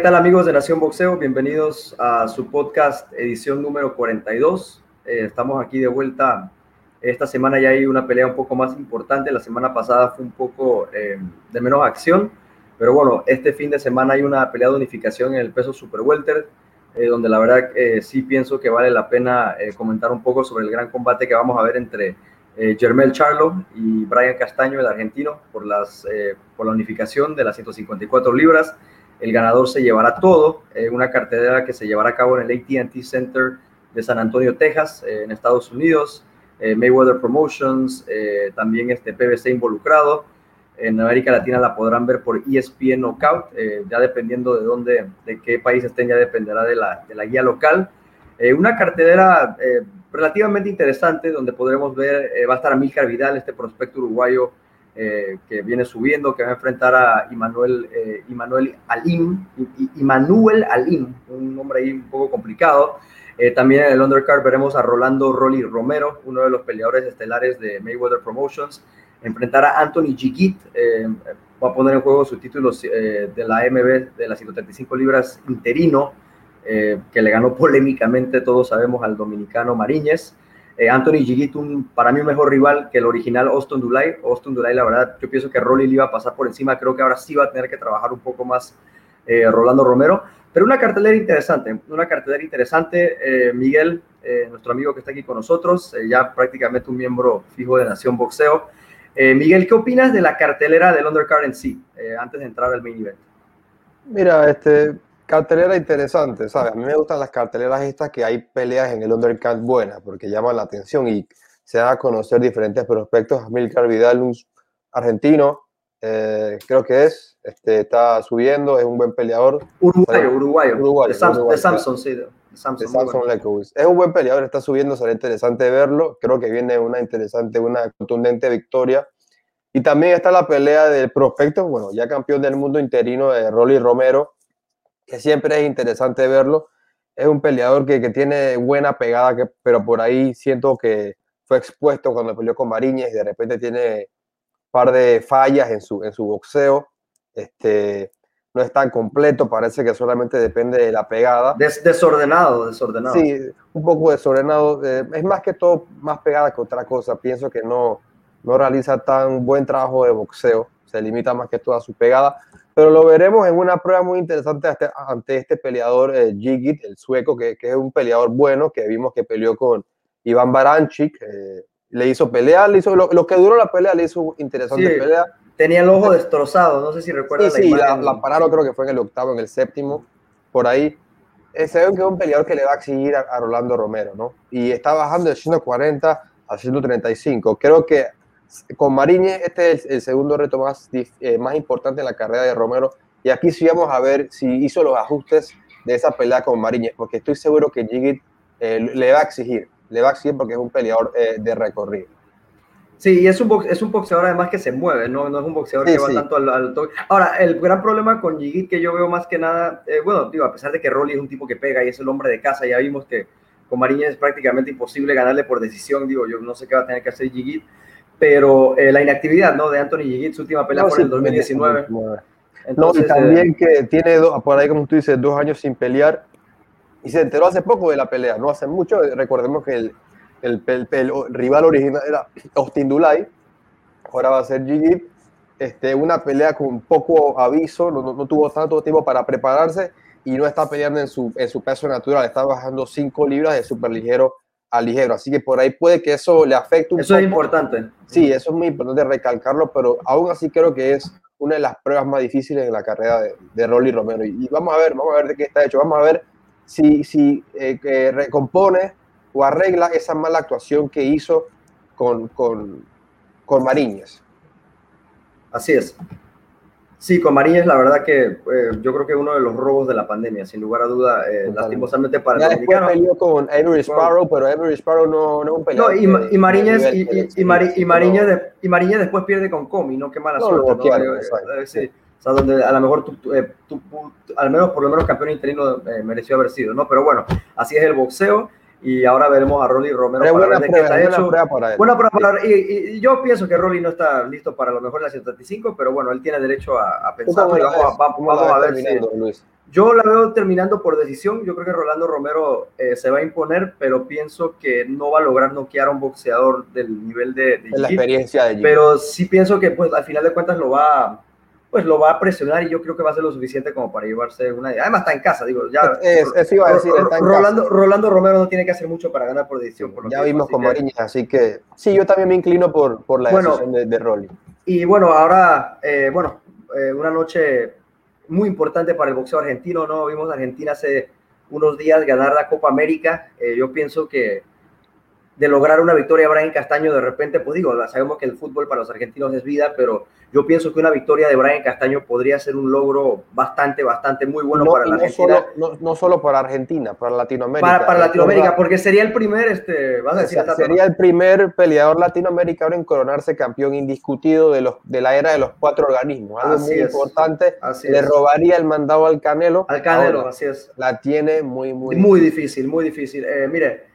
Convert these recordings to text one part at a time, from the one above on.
¿qué tal amigos de Nación Boxeo? Bienvenidos a su podcast edición número 42. Eh, estamos aquí de vuelta. Esta semana ya hay una pelea un poco más importante. La semana pasada fue un poco eh, de menos acción. Pero bueno, este fin de semana hay una pelea de unificación en el peso super welter, eh, donde la verdad sí pienso que vale la pena comentar un poco sobre el gran combate que vamos a ver entre Germel Charlo y Brian Castaño, el argentino, por, las, por la unificación de las 154 libras. El ganador se llevará todo, eh, una cartelera que se llevará a cabo en el ATT Center de San Antonio, Texas, eh, en Estados Unidos. Eh, Mayweather Promotions, también este PBC involucrado. En América Latina la podrán ver por ESPN Knockout, ya dependiendo de dónde, de qué país estén, ya dependerá de la, de la guía local. una cartelera relativamente interesante, donde podremos ver, va a estar Amílcar Vidal, este prospecto uruguayo eh, que viene subiendo, que va a enfrentar a Immanuel, eh, Alim, Immanuel Alim, un nombre ahí un poco complicado. Eh, también en el undercard veremos a Rolando Rolly Romero, uno de los peleadores estelares de Mayweather Promotions, enfrentar a Anthony Gigit, va a poner en juego sus títulos de la MB de las 135 libras interino, que le ganó polémicamente, todos sabemos, al dominicano Mariñez. Eh, Anthony Gigit, para mí un mejor rival que el original Austin Dulay. Austin Dulay, la verdad, yo pienso que Rolly le iba a pasar por encima. Creo que ahora sí va a tener que trabajar un poco más eh, Rolando Romero. Pero una cartelera interesante, una cartelera interesante. Eh, Miguel, nuestro amigo que está aquí con nosotros, ya prácticamente un miembro fijo de Nación Boxeo. Miguel, ¿qué opinas de la cartelera del undercard en sí, antes de entrar al main event? Mira, este, Cartelera interesante, ¿sabes? A mí me gustan las carteleras estas que hay peleas en el undercard buenas porque llaman la atención y se dan a conocer diferentes prospectos. Amilcar Vidal, un argentino, eh, creo que es, este, está subiendo, es un buen peleador. Uruguayo, uruguayo. uruguayo de, Samsung, sí. De Samsung, Es un buen peleador, está subiendo, será interesante verlo. Creo que viene una interesante, una contundente victoria. Y también está la pelea del prospecto, bueno, ya campeón del mundo interino de Rolly Romero, que siempre es interesante verlo. Es un peleador que, que tiene buena pegada, que, pero por ahí siento que fue expuesto cuando peleó con Mariñez y de repente tiene un par de fallas en su, en su boxeo. Este, no es tan completo, parece que solamente depende de la pegada. desordenado, desordenado. Sí, un poco desordenado. Eh, es más que todo más pegada que otra cosa. Pienso que no, no realiza tan buen trabajo de boxeo. Se limita más que todo a su pegada pero lo veremos en una prueba muy interesante ante, este peleador eh, el sueco, que, es un peleador bueno, que vimos que peleó con Iván Baranchik, eh, le hizo pelea, le hizo, lo, que duró la pelea, le hizo interesante pelea. Tenía el ojo destrozado, no sé si recuerdas. Sí, la, sí, la, pararon creo que fue en el octavo, en el séptimo, por ahí. Eh, se ve que es un peleador que le va a exigir a, Rolando Romero, ¿no? Y está bajando de 140 a 135. Creo que con Mariñez, este es el, segundo reto más, eh, más importante en la carrera de Romero. Y aquí sí vamos a ver si hizo los ajustes de esa pelea con Mariñez, porque estoy seguro que Jigit eh, le va a exigir, le va a exigir porque es un peleador eh, de recorrido. Sí, y es un, es un boxeador además que se mueve, no, no es un boxeador que va tanto al, al toque. Ahora, el gran problema con Jigit que yo veo más que nada, bueno, digo, a pesar de que Rolly es un tipo que pega y es el hombre de casa, ya vimos que con Mariñez es prácticamente imposible ganarle por decisión, digo, yo no sé qué va a tener que hacer Jigit pero eh, la inactividad ¿no? de Anthony Gigit, su última pelea fue en el 2019. no, y también eh, que tiene, dos, por ahí como tú dices, dos años sin pelear y se enteró hace poco de la pelea, no hace mucho. Recordemos que el, el, el, rival original era Austin Dulay, ahora va a ser Gigit. Este, una pelea con poco aviso, no, no, tuvo tanto tiempo para prepararse y no está peleando en su, en su peso natural, está bajando 5 libras de super ligero a ligero. Así que por ahí puede que eso le afecte un eso poco. Eso es importante. Sí, eso es muy importante recalcarlo, pero aún así creo que es una de las pruebas más difíciles en la carrera de, de Rolly Romero. Y, vamos a ver, vamos a ver de qué está hecho. Vamos a ver si, si eh, recompone o arregla esa mala actuación que hizo con, con, con Mariñez. Así es. Sí, con Mariñez, la verdad que eh, yo creo que uno de los robos de la pandemia, sin lugar a duda, eh, lastimosamente para el dominicano. peleó con Avery Sparrow, pero Avery Sparrow no, no un peleador. No, y, y Mariñez, y, y, y, Mariñez después pierde con Comi, ¿no? Qué mala suerte. ¿no? Eh, sí. O sea, donde a lo mejor tú, tú, al menos por lo menos campeón interino mereció haber sido, ¿no? Pero bueno, así es el boxeo. Y ahora veremos a Rolly Romero para buena ver de qué prueba, está buena prueba para él. Buena prueba para- y, y- y yo pienso que Rolly no está listo para lo mejor en la 135, pero bueno, él tiene derecho a, a ¿Tú pensarlo cómo y la vamos, vamos a ver si, Luis? yo la veo terminando por decisión. Yo creo que Rolando Romero eh, se va a imponer, pero pienso que no va a lograr noquear a un boxeador del nivel de, de Es la experiencia de. Pero sí pienso que pues al final de cuentas lo va, pues lo va a presionar y yo creo que va a ser lo suficiente como para llevarse una. Además está en casa, digo, ya. Es- eso iba a decir, está en Rolando, Rolando Romero no tiene que hacer mucho para ganar por decisión. por lo ya vimos con Mariñas, así que sí, yo también me inclino por, por la Bueno. decisión de, de Rolly. Y bueno, ahora, eh, bueno, eh, una noche muy importante para el boxeo argentino, ¿no? Vimos a Argentina hace unos días ganar la Copa América. Eh, yo pienso que de lograr una victoria Brian Castaño, de repente, pues digo, sabemos que el fútbol para los argentinos es vida, pero yo pienso que una victoria de Brian Castaño podría ser un logro bastante, bastante muy bueno no, para la no Argentina. solo, no, no solo para Argentina, para Latinoamérica. para, para Latinoamérica, Recuerda, porque sería el primer, este, vas a o decir, sea, Tato, ¿no? sería el primer peleador latinoamericano en coronarse campeón indiscutido de, los, de la era de los cuatro organismos. Algo Así muy es. importante. Así Le es. robaría el mandado al Canelo. Al Canelo, Ahora, así es. la tiene muy, muy, Muy difícil, muy difícil. Eh, mire,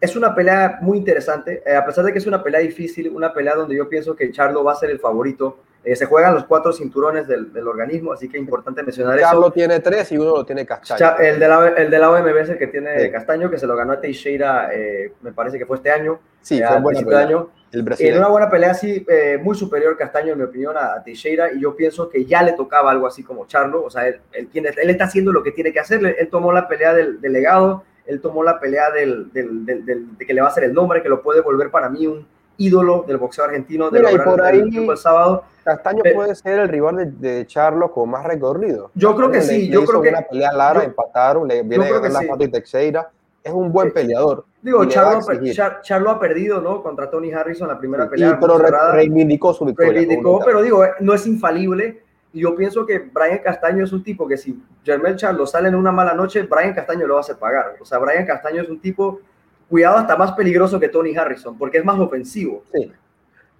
es una pelea muy interesante, eh, a pesar de que es una pelea difícil, una pelea donde yo pienso que Charlo va a ser el favorito. Eh, se juegan los cuatro cinturones del, del organismo, así que es importante mencionar eso. tiene tres y uno lo tiene Castaño. Cha- el, de la, el de la OMB es el que tiene Sí. Castaño, que se lo ganó a Teixeira, eh, me parece que fue este año, sí, fue buena pelea. año. El En una buena pelea así, muy superior Castaño, en mi opinión, a, a Teixeira, y yo pienso que ya le tocaba algo así como Charlo, o sea, él, él tiene- él está haciendo lo que tiene que hacer, él, él tomó la pelea del delegado, él tomó la pelea del, del- del- del- de que le va a hacer el nombre, que lo puede volver para mí un ídolo del boxeo argentino, de Mira, y por ahí- el sábado. Castaño Pe- puede ser el rival de, de Charlo con más recorrido. Yo creo que Le- sí, le yo creo que- una pelea larga, yo- empataron, le viene a la sí. Fati Teixeira. Es un buen Eh, peleador. Digo, y Charlo. Char- Charlo ha perdido, ¿no? Contra Tony Harrison la primera Y- pelea. pero muy re- reivindicó su victoria. reivindicó, pero digo, eh, no es infalible. Y yo pienso que Brian Castaño es un tipo que si Jermel Charlo sale en una mala noche, Brian Castaño lo va a hacer pagar. O sea, Brian Castaño es un tipo, cuidado, hasta más peligroso que Tony Harrison, porque es más ofensivo. Sí.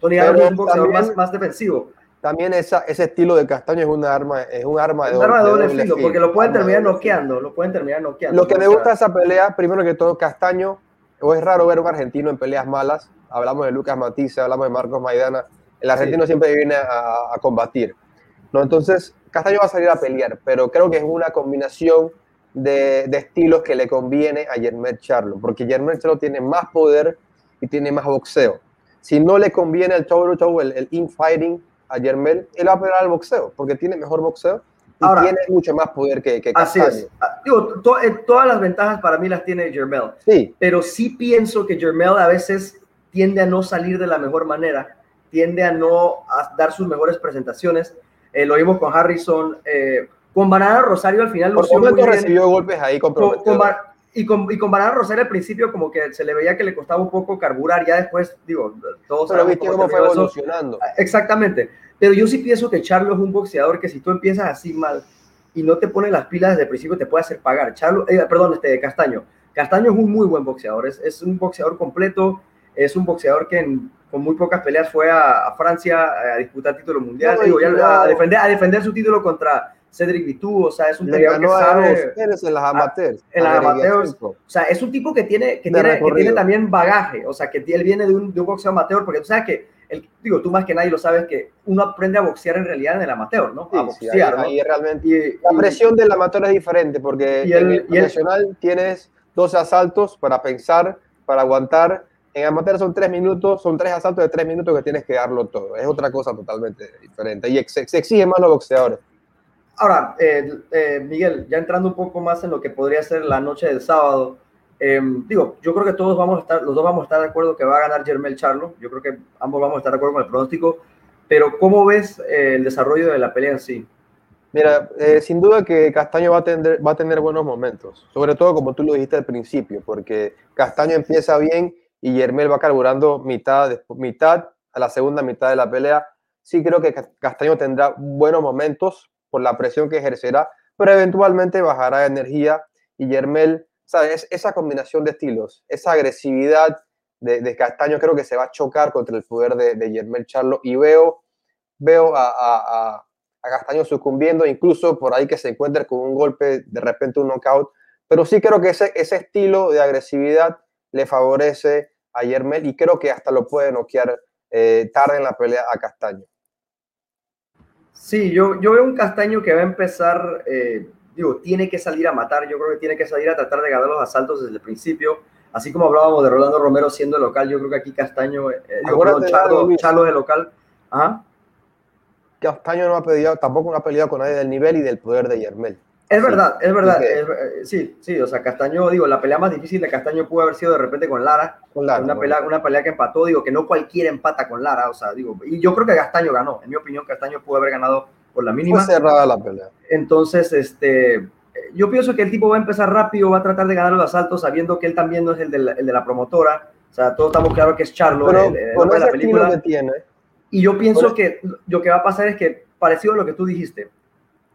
Tony Pero Harrison es un boxeador también- más, más defensivo. También esa, ese estilo de Castaño es un arma, es un arma de un arma de doble doble filo, porque lo pueden terminar noqueando, lo pueden terminar noqueando. Lo que me gusta de esa pelea, primero que todo, Castaño, o es raro ver un argentino en peleas malas. Hablamos de Lucas Matisse, hablamos de Marcos Maidana. El argentino siempre viene a, a combatir. ¿No? Entonces, Castaño va a salir a pelear, pero creo que es una combinación de, de estilos que le conviene a Yermet Charlo, porque Yermet Charlo tiene más poder y tiene más boxeo. Si no le conviene el show, show el, el infighting a Yermel, él va a pelear al boxeo, porque tiene mejor boxeo y Ahora, tiene mucho más poder que, que Así Castaño. es. Ah, Digo, to- eh, todas las ventajas para mí las tiene Jermel. Sí, pero sí pienso que Jermel a veces tiende a no salir de la mejor manera, tiende a no a dar sus mejores presentaciones. Eh, lo vimos con Harrison, eh, con Banana Rosario al final lució muy bien. recibió golpes ahí Con- con y, con, y con Banana Rosario al principio como que se le veía que le costaba un poco carburar, ya después, digo, todos Pero sabemos viste cómo cómo fue eso. evolucionando. Exactamente. Pero yo sí pienso que Charlo es un boxeador que si tú empiezas así mal y no te pones las pilas desde el principio, te puede hacer pagar. Charlo, eh, perdón, este Castaño. Castaño es un muy buen boxeador. Es, es un boxeador completo. Es un boxeador que en- con muy pocas peleas fue a, a Francia a disputar título mundial. No, digo, y no- a, defender, a defender su título contra Cedric Vitu. O sea, es un Le peleador que a sabe. En las amateurs. en las a amateurs. O sea, es un tipo que tiene, que tiene, que tiene también bagaje, o sea, que él viene de un, de un boxeo amateur, porque tú sabes que, el, digo, tú más que nadie lo sabes, que uno aprende a boxear en realidad en el amateur, ¿no? a Sí, sí, boxear, ahí, ¿no? ahí realmente. Y- La y- presión del amateur es diferente porque Y en el- y el- profesional tienes 12 asaltos para pensar, para aguantar. En amateur son 3 minutos, son 3 asaltos de 3 minutos que tienes que darlo todo. Es otra cosa totalmente diferente. Y ex- se exigen más los boxeadores. Ahora, eh, eh, Miguel, ya entrando un poco más en lo que podría ser la noche del sábado, eh, digo, yo creo que todos vamos a estar, los dos vamos a estar de acuerdo que va a ganar Jermel Charlo, yo creo que ambos vamos a estar de acuerdo con el pronóstico, pero ¿cómo ves eh, el desarrollo de la pelea en sí? Mira, eh, sin duda que Castaño va a, tener, va a tener buenos momentos, sobre todo como tú lo dijiste al principio, porque Castaño empieza bien y Yermel va carburando mitad, mitad a la segunda mitad de la pelea. Sí creo que Ca- Castaño tendrá buenos momentos por la presión que ejercerá, pero eventualmente bajará de energía y Yermel, ¿sabes? Esa combinación de estilos, esa agresividad de, Castaño creo que se va a chocar contra el poder de, de Yermel Charlo y veo, veo a, Castaño sucumbiendo, incluso por ahí que se encuentre con un golpe, de repente un knockout, Pero sí creo que ese estilo de agresividad le favorece a Yermel y creo que hasta lo puede noquear eh, tarde en la pelea a Castaño. Sí, yo, yo veo un Castaño que va a empezar, eh, digo, tiene que salir a matar, yo creo que tiene que salir a tratar de ganar los asaltos desde el principio, así como hablábamos de Rolando Romero siendo local, yo creo que aquí Castaño, eh, digo, Charlo, de local. Ajá. Castaño no ha peleado, tampoco no ha peleado con nadie del nivel y del poder de Yermel. Es verdad, es verdad. Eh, sí, sí, o sea, Castaño, digo, la pelea más difícil de Castaño pudo haber sido de repente con Lara. Con Lara una, pelea, una pelea que empató, digo, que no cualquiera empata con Lara, o sea, digo, y yo creo que Castaño ganó. En mi opinión, Castaño pudo haber ganado por la mínima. Fue cerrada la pelea. Entonces, este, yo pienso que el tipo va a empezar rápido, va a tratar de ganar los asaltos, sabiendo que él también no es el de la, el de la promotora. O sea, todos estamos claros que es Charlo, Pero, el, el de la película. Tiene. Y yo pienso que lo que va a pasar es que, parecido a lo que tú dijiste,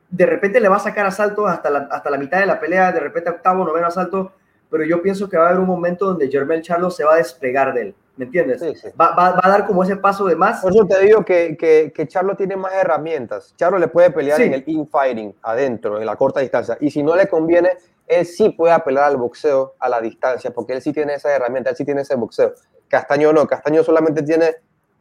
de repente le va a sacar asalto hasta la, hasta la mitad de la pelea, de repente octavo, noveno asalto, pero yo pienso que va a haber un momento donde Germel Charlo se va a despegar de él, ¿me entiendes? Va, va, a dar como ese paso de más. Por eso te digo que, que, que Charlo tiene más herramientas. Charlo le puede pelear en el infighting, adentro, en la corta distancia, y si no le conviene, él sí puede apelar al boxeo a la distancia, porque él sí tiene esa herramienta, él sí tiene ese boxeo. Castaño no, Castaño solamente tiene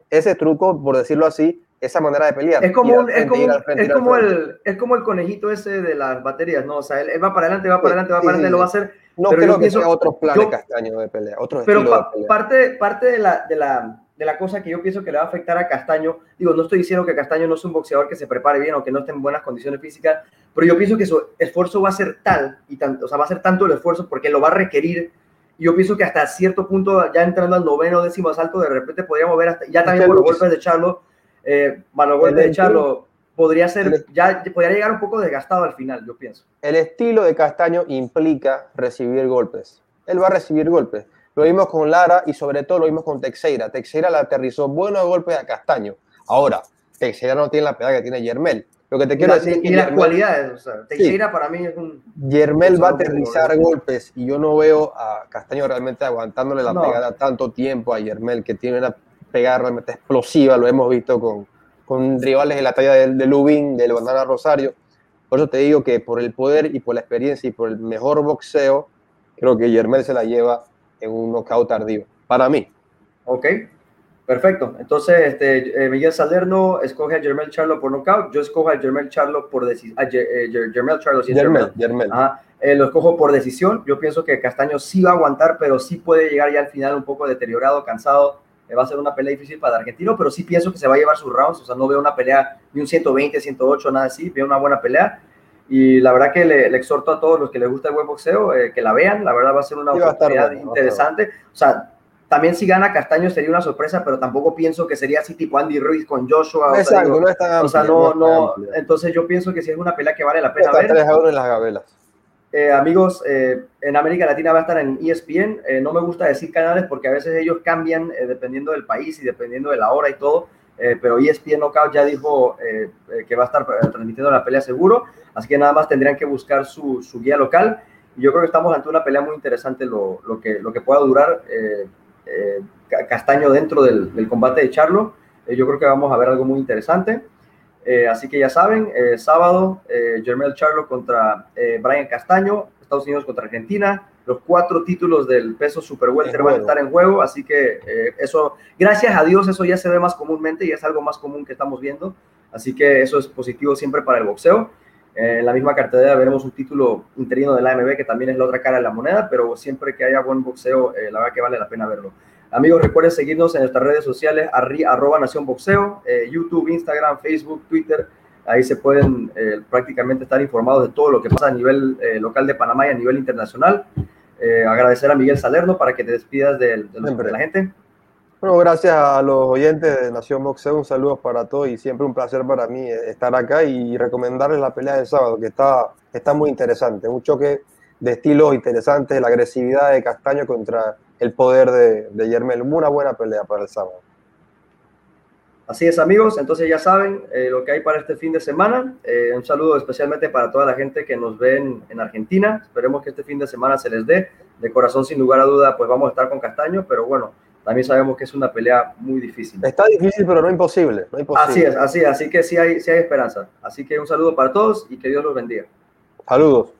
ese truco, por decirlo así, esa manera de pelear. Es como, es como, es como el, es como el conejito ese de las baterías, ¿no? O sea, él, va para adelante, va para adelante, va para adelante, lo va a hacer. No pero creo que sea otro plan de Castaño de pelea, otro Pero de pelea. parte, parte de, la, de, la, de la cosa que yo pienso que le va a afectar a Castaño, digo, no estoy diciendo que Castaño no es un boxeador que se prepare bien o que no esté en buenas condiciones físicas, pero yo pienso que su esfuerzo va a ser tal, y tanto, o sea, va a ser tanto el esfuerzo porque lo va a requerir y yo pienso que hasta cierto punto, ya entrando al noveno, décimo asalto, de repente podríamos ver, hasta, ya también por los golpes de Charlo, eh, Manuel de echarlo podría ser, ya podría llegar un poco desgastado al final, yo pienso. El estilo de Castaño implica recibir golpes. Él va a recibir golpes. Lo vimos con Lara y sobre todo lo vimos con Teixeira. Teixeira le aterrizó buenos golpes a Castaño. Ahora, Teixeira no tiene la pegada que tiene Yermel. Lo que te quiero decir y las cualidades, o sea, Teixeira para mí es un... Yermel va a aterrizar golpes y yo no veo a Castaño realmente aguantándole la pegada tanto tiempo a Yermel, que tiene una pegar realmente explosiva, lo hemos visto con, con rivales de la talla de, de Lubin, del Bandana Rosario. Por eso te digo que por el poder y por la experiencia y por el mejor boxeo, creo que Yermel se la lleva en un knockout tardío, para mí. Ok, perfecto. Entonces, este, eh, Miguel Salerno escoge a Jermel Charlo por knockout, yo escojo a Jermel Charlo por decisión. Eh, Charlo, sí, Jermel, Jermel. Eh, lo escojo por decisión. Yo pienso que Castaño sí va a aguantar, pero sí puede llegar ya al final un poco deteriorado, cansado va a ser una pelea difícil para el argentino, pero sí pienso que se va a llevar sus rounds, o sea, no veo una pelea ni un 120, 108, nada así, veo una buena pelea. Y la verdad que le, exhorto a todos los que les gusta el buen boxeo eh, que la vean, la verdad va a ser una oportunidad interesante. O sea, también si gana Castaño sería una sorpresa, pero tampoco pienso que sería así tipo Andy Ruiz con Joshua. Exacto, no está O sea, no, no, entonces yo pienso que sí es una pelea que vale la pena ver. 3 en las gabelas. Eh, amigos, eh, en América Latina va a estar en ESPN. Eh, no me gusta decir canales porque a veces ellos cambian dependiendo del país y dependiendo de la hora y todo. pero ESPN Knockout ya dijo que va a estar transmitiendo la pelea seguro. Así que nada más tendrían que buscar su, guía local. Yo creo que estamos ante una pelea muy interesante lo, que, lo pueda durar Castaño dentro del combate de Charlo. yo creo que vamos a ver algo muy interesante. Eh, así que ya saben, eh, sábado, eh, Jermel Charlo contra eh, Brian Castaño, Estados Unidos contra Argentina. Los cuatro títulos del peso super welter van a estar en juego, así que eso, gracias a Dios, eso ya se ve más comúnmente y es algo más común que estamos viendo. Así que eso es positivo siempre para el boxeo. en la misma cartelera veremos un título interino de la AMB, que también es la otra cara de la moneda, pero siempre que haya buen boxeo, la verdad que vale la pena verlo. Amigos, recuerden seguirnos en nuestras redes sociales, arroba Nación Boxeo, eh, YouTube, Instagram, Facebook, Twitter. Ahí se pueden eh, prácticamente estar informados de todo lo que pasa a nivel eh, local de Panamá y a nivel internacional. agradecer a Miguel Salerno para que te despidas de, de, la gente. Bueno, gracias a los oyentes de Nación Boxeo, un saludo para todos y siempre un placer para mí estar acá y recomendarles la pelea de sábado, que está, está muy interesante, un choque de estilos interesantes, la agresividad de Castaño contra el poder de, de Yermel. Una buena pelea para el sábado. Así es, amigos. Entonces ya saben eh, lo que hay para este fin de semana. Eh, un saludo especialmente para toda la gente que nos ve en, Argentina. Esperemos que este fin de semana se les dé. De corazón, sin lugar a duda, pues vamos a estar con Castaño, pero bueno, también sabemos que es una pelea muy difícil. Está difícil, pero no imposible. No imposible. Así es, así, así que sí hay, sí hay esperanza. Así que un saludo para todos y que Dios los bendiga. Saludos.